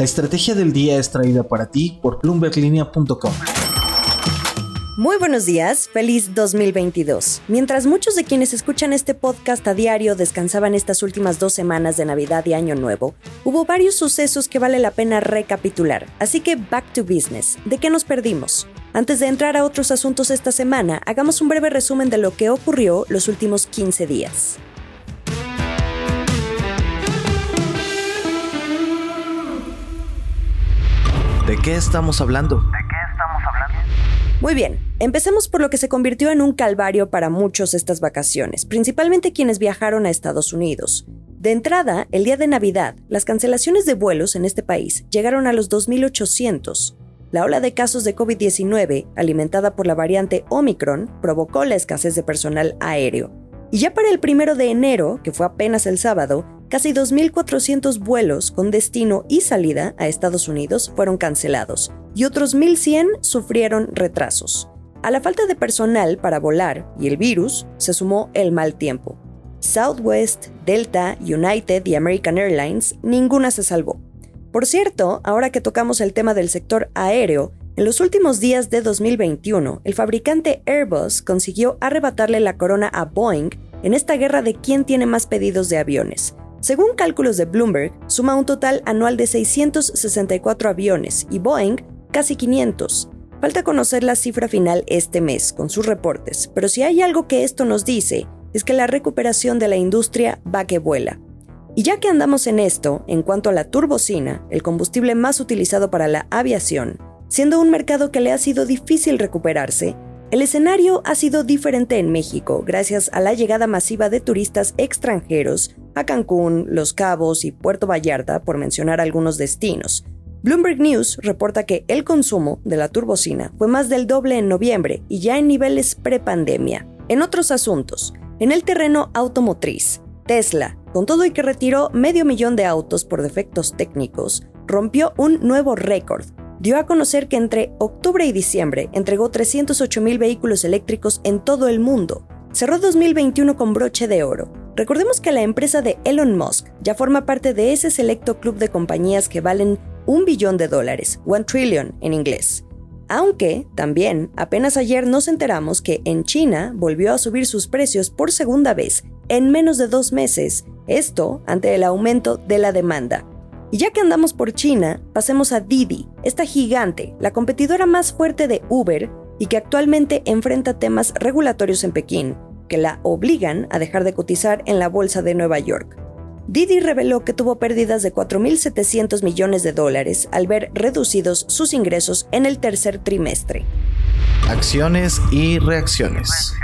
La estrategia del día es traída para ti por bloomberglinea.com. Muy buenos días, feliz 2022. Mientras muchos de quienes escuchan este podcast a diario descansaban estas últimas dos semanas de Navidad y Año Nuevo, hubo varios sucesos que vale la pena recapitular. Así que back to business. ¿De qué nos perdimos? Antes de entrar a otros asuntos esta semana, hagamos un breve resumen de lo que ocurrió los últimos 15 días. ¿De qué estamos hablando? Muy bien, empecemos por lo que se convirtió en un calvario para muchos estas vacaciones, principalmente quienes viajaron a Estados Unidos. De entrada, el día de Navidad, las cancelaciones de vuelos en este país llegaron a los 2.800. La ola de casos de COVID-19, alimentada por la variante Omicron, provocó la escasez de personal aéreo. Y ya para el primero de enero, que fue apenas el sábado, casi 2.400 vuelos con destino y salida a Estados Unidos fueron cancelados, y otros 1.100 sufrieron retrasos. A la falta de personal para volar y el virus se sumó el mal tiempo. Southwest, Delta, United y American Airlines, ninguna se salvó. Por cierto, ahora que tocamos el tema del sector aéreo, en los últimos días de 2021, el fabricante Airbus consiguió arrebatarle la corona a Boeing en esta guerra de quién tiene más pedidos de aviones, según cálculos de Bloomberg, suma un total anual de 664 aviones y Boeing casi 500. Falta conocer la cifra final este mes con sus reportes, pero si hay algo que esto nos dice, es que la recuperación de la industria va que vuela. Y ya que andamos en esto, en cuanto a la turbocina, el combustible más utilizado para la aviación, siendo un mercado que le ha sido difícil recuperarse, el escenario ha sido diferente en México gracias a la llegada masiva de turistas extranjeros a Cancún, Los Cabos y Puerto Vallarta, por mencionar algunos destinos. Bloomberg News reporta que el consumo de la turbocina fue más del doble en noviembre y ya en niveles prepandemia. En otros asuntos, en el terreno automotriz, Tesla, con todo y que retiró medio millón de autos por defectos técnicos, rompió un nuevo récord dio a conocer que entre octubre y diciembre entregó 308 mil vehículos eléctricos en todo el mundo. Cerró 2021 con broche de oro. Recordemos que la empresa de Elon Musk ya forma parte de ese selecto club de compañías que valen un billón de dólares, one trillion en inglés. Aunque, también, apenas ayer nos enteramos que en China volvió a subir sus precios por segunda vez en menos de dos meses, esto ante el aumento de la demanda. Y ya que andamos por China, pasemos a Didi, esta gigante, la competidora más fuerte de Uber y que actualmente enfrenta temas regulatorios en Pekín, que la obligan a dejar de cotizar en la bolsa de Nueva York. Didi reveló que tuvo pérdidas de 4.700 millones de dólares al ver reducidos sus ingresos en el tercer trimestre. Acciones y reacciones.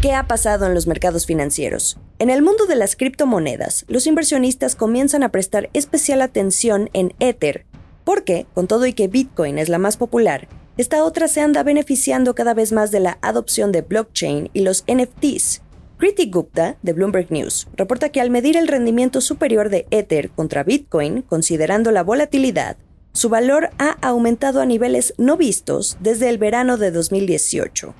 ¿Qué ha pasado en los mercados financieros? En el mundo de las criptomonedas, los inversionistas comienzan a prestar especial atención en Ether, porque, con todo y que Bitcoin es la más popular, esta otra se anda beneficiando cada vez más de la adopción de blockchain y los NFTs. Kriti Gupta, de Bloomberg News, reporta que al medir el rendimiento superior de Ether contra Bitcoin, considerando la volatilidad, su valor ha aumentado a niveles no vistos desde el verano de 2018.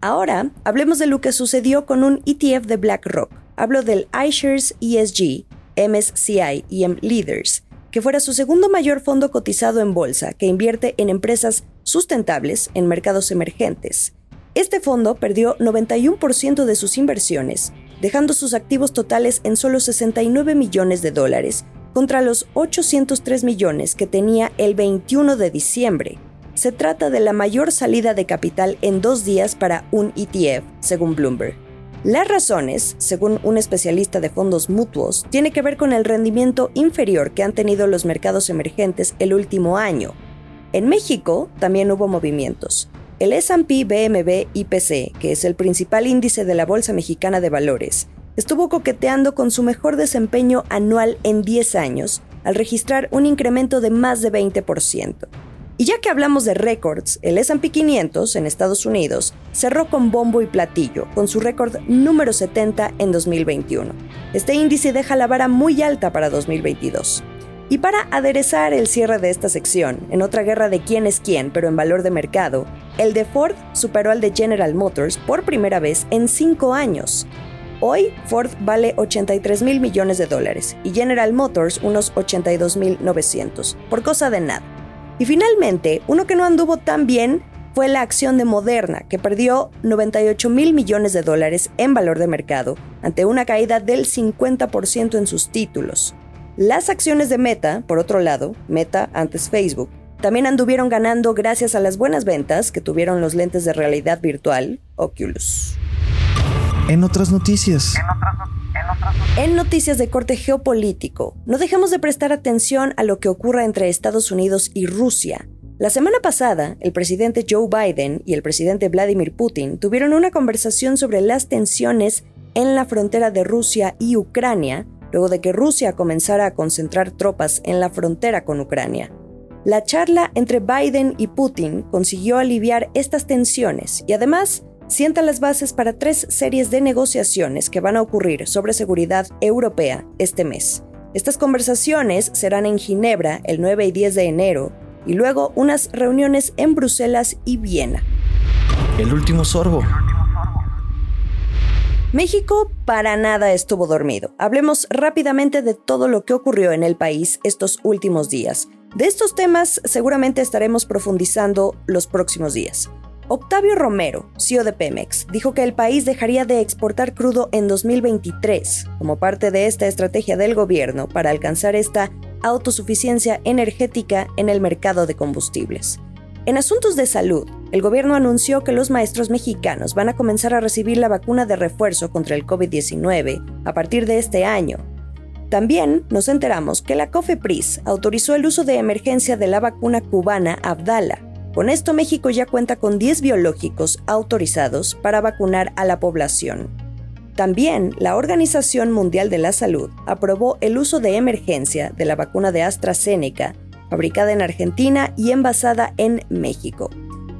Ahora, hablemos de lo que sucedió con un ETF de BlackRock. Hablo del iShares ESG, MSCI EM Leaders, que fuera su segundo mayor fondo cotizado en bolsa que invierte en empresas sustentables en mercados emergentes. Este fondo perdió 91% de sus inversiones, dejando sus activos totales en solo 69 millones de dólares, contra los 803 millones que tenía el 21 de diciembre. Se trata de la mayor salida de capital en dos días para un ETF, según Bloomberg. Las razones, según un especialista de fondos mutuos, tiene que ver con el rendimiento inferior que han tenido los mercados emergentes el último año. En México también hubo movimientos. El S&P BMB IPC, que es el principal índice de la Bolsa Mexicana de Valores, estuvo coqueteando con su mejor desempeño anual en 10 años, al registrar un incremento de más de 20%. Y ya que hablamos de récords, el S&P 500 en Estados Unidos cerró con bombo y platillo, con su récord número 70 en 2021. Este índice deja la vara muy alta para 2022. Y para aderezar el cierre de esta sección, en otra guerra de quién es quién, pero en valor de mercado, el de Ford superó al de General Motors por primera vez en cinco años. Hoy Ford vale 83 mil millones de dólares y General Motors unos 82 mil 900, por cosa de nada. Y finalmente, uno que no anduvo tan bien fue la acción de Moderna, que perdió 98 mil millones de dólares en valor de mercado ante una caída del 50% en sus títulos. Las acciones de Meta, por otro lado, Meta antes Facebook, también anduvieron ganando gracias a las buenas ventas que tuvieron los lentes de realidad virtual Oculus. En otras noticias. En noticias de corte geopolítico, no dejemos de prestar atención a lo que ocurra entre Estados Unidos y Rusia. La semana pasada, el presidente Joe Biden y el presidente Vladimir Putin tuvieron una conversación sobre las tensiones en la frontera de Rusia y Ucrania, luego de que Rusia comenzara a concentrar tropas en la frontera con Ucrania. La charla entre Biden y Putin consiguió aliviar estas tensiones y además sienta las bases para tres series de negociaciones que van a ocurrir sobre seguridad europea este mes. Estas conversaciones serán en Ginebra el 9 y 10 de enero y luego unas reuniones en Bruselas y Viena. El último sorbo. México para nada estuvo dormido. Hablemos rápidamente de todo lo que ocurrió en el país estos últimos días. De estos temas seguramente estaremos profundizando los próximos días. Octavio Romero, CEO de Pemex, dijo que el país dejaría de exportar crudo en 2023 como parte de esta estrategia del gobierno para alcanzar esta autosuficiencia energética en el mercado de combustibles. En asuntos de salud, el gobierno anunció que los maestros mexicanos van a comenzar a recibir la vacuna de refuerzo contra el COVID-19 a partir de este año. También nos enteramos que la COFEPRIS autorizó el uso de emergencia de la vacuna cubana Abdala, con esto México ya cuenta con 10 biológicos autorizados para vacunar a la población. También la Organización Mundial de la Salud aprobó el uso de emergencia de la vacuna de AstraZeneca, fabricada en Argentina y envasada en México.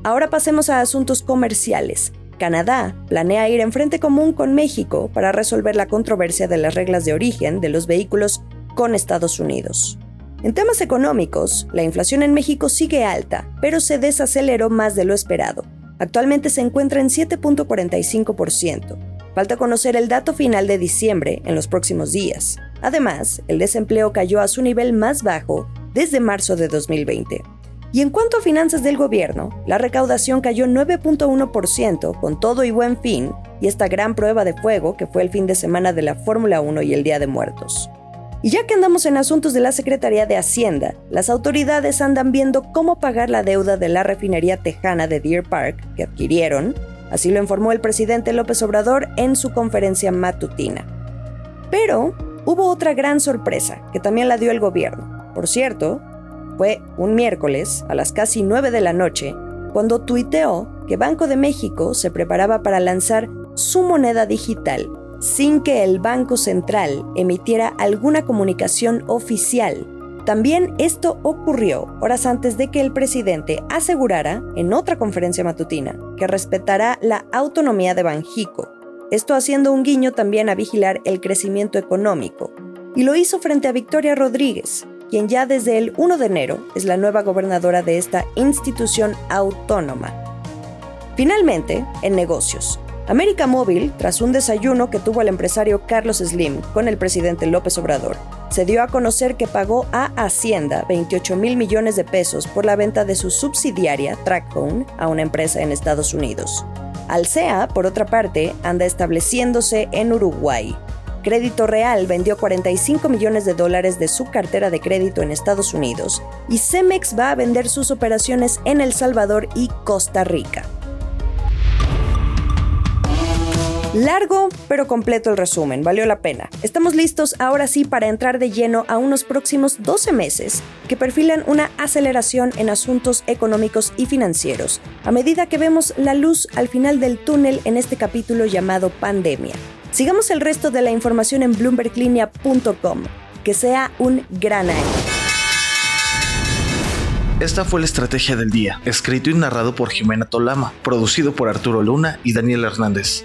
Ahora pasemos a asuntos comerciales. Canadá planea ir en frente común con México para resolver la controversia de las reglas de origen de los vehículos con Estados Unidos. En temas económicos, la inflación en México sigue alta, pero se desaceleró más de lo esperado. Actualmente se encuentra en 7.45%. Falta conocer el dato final de diciembre en los próximos días. Además, el desempleo cayó a su nivel más bajo desde marzo de 2020. Y en cuanto a finanzas del gobierno, la recaudación cayó 9.1% con todo y buen fin y esta gran prueba de fuego que fue el fin de semana de la Fórmula 1 y el Día de Muertos. Y ya que andamos en asuntos de la Secretaría de Hacienda, las autoridades andan viendo cómo pagar la deuda de la refinería tejana de Deer Park que adquirieron, así lo informó el presidente López Obrador en su conferencia matutina. Pero hubo otra gran sorpresa que también la dio el gobierno. Por cierto, fue un miércoles a las casi 9 de la noche cuando tuiteó que Banco de México se preparaba para lanzar su moneda digital sin que el Banco Central emitiera alguna comunicación oficial. También esto ocurrió horas antes de que el presidente asegurara, en otra conferencia matutina, que respetará la autonomía de Banjico, esto haciendo un guiño también a vigilar el crecimiento económico, y lo hizo frente a Victoria Rodríguez, quien ya desde el 1 de enero es la nueva gobernadora de esta institución autónoma. Finalmente, en negocios, América Móvil, tras un desayuno que tuvo el empresario Carlos Slim con el presidente López Obrador, se dio a conocer que pagó a Hacienda 28 mil millones de pesos por la venta de su subsidiaria TrackPhone a una empresa en Estados Unidos. Alsea, por otra parte, anda estableciéndose en Uruguay. Crédito Real vendió 45 millones de dólares de su cartera de crédito en Estados Unidos y Cemex va a vender sus operaciones en El Salvador y Costa Rica. Largo, pero completo el resumen, valió la pena. Estamos listos ahora sí para entrar de lleno a unos próximos 12 meses que perfilan una aceleración en asuntos económicos y financieros, a medida que vemos la luz al final del túnel en este capítulo llamado pandemia. Sigamos el resto de la información en bloomberglinea.com. Que sea un gran año. Esta fue la estrategia del día, escrito y narrado por Jimena Tolama, producido por Arturo Luna y Daniel Hernández.